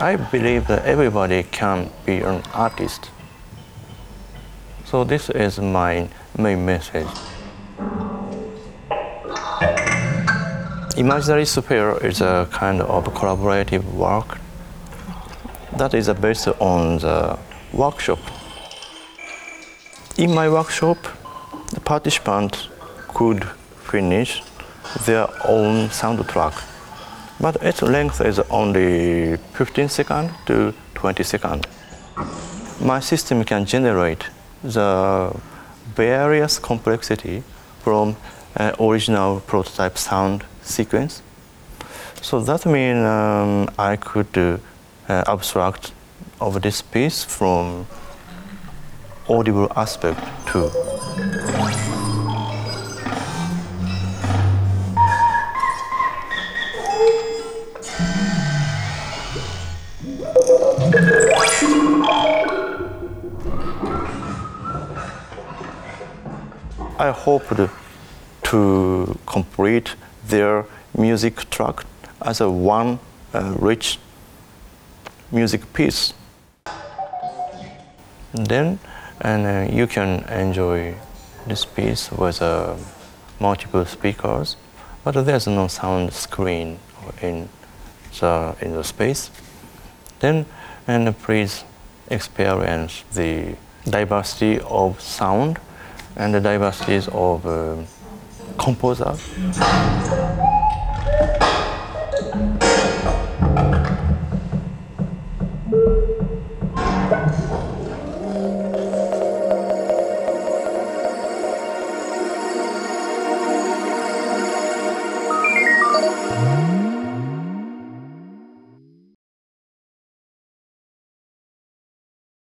I believe that everybody can be an artist. So this is my main message. Imaginary Sphere is a kind of collaborative work that is based on the workshop. In my workshop, the participant could finish their own soundtrack, but its length is only 15 seconds to 20 seconds. My system can generate the various complexity from original prototype sound sequence. So that means um, I could uh, abstract of this piece from audible aspect too. I hoped to complete their music track as a one uh, rich music piece. Then and uh, you can enjoy this piece with uh, multiple speakers, but there's no sound screen in the in the space. Then and please experience the diversity of sound and the diversities of um, composer. composers.